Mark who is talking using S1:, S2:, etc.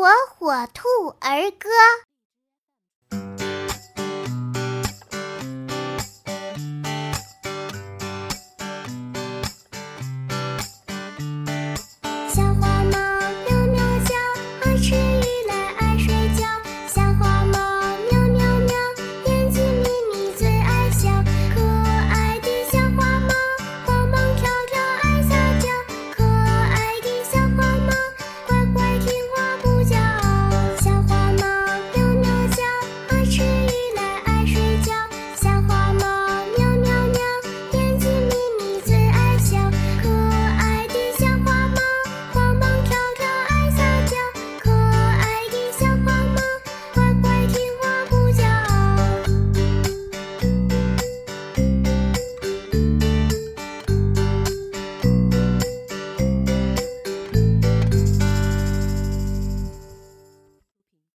S1: 火火兔儿歌。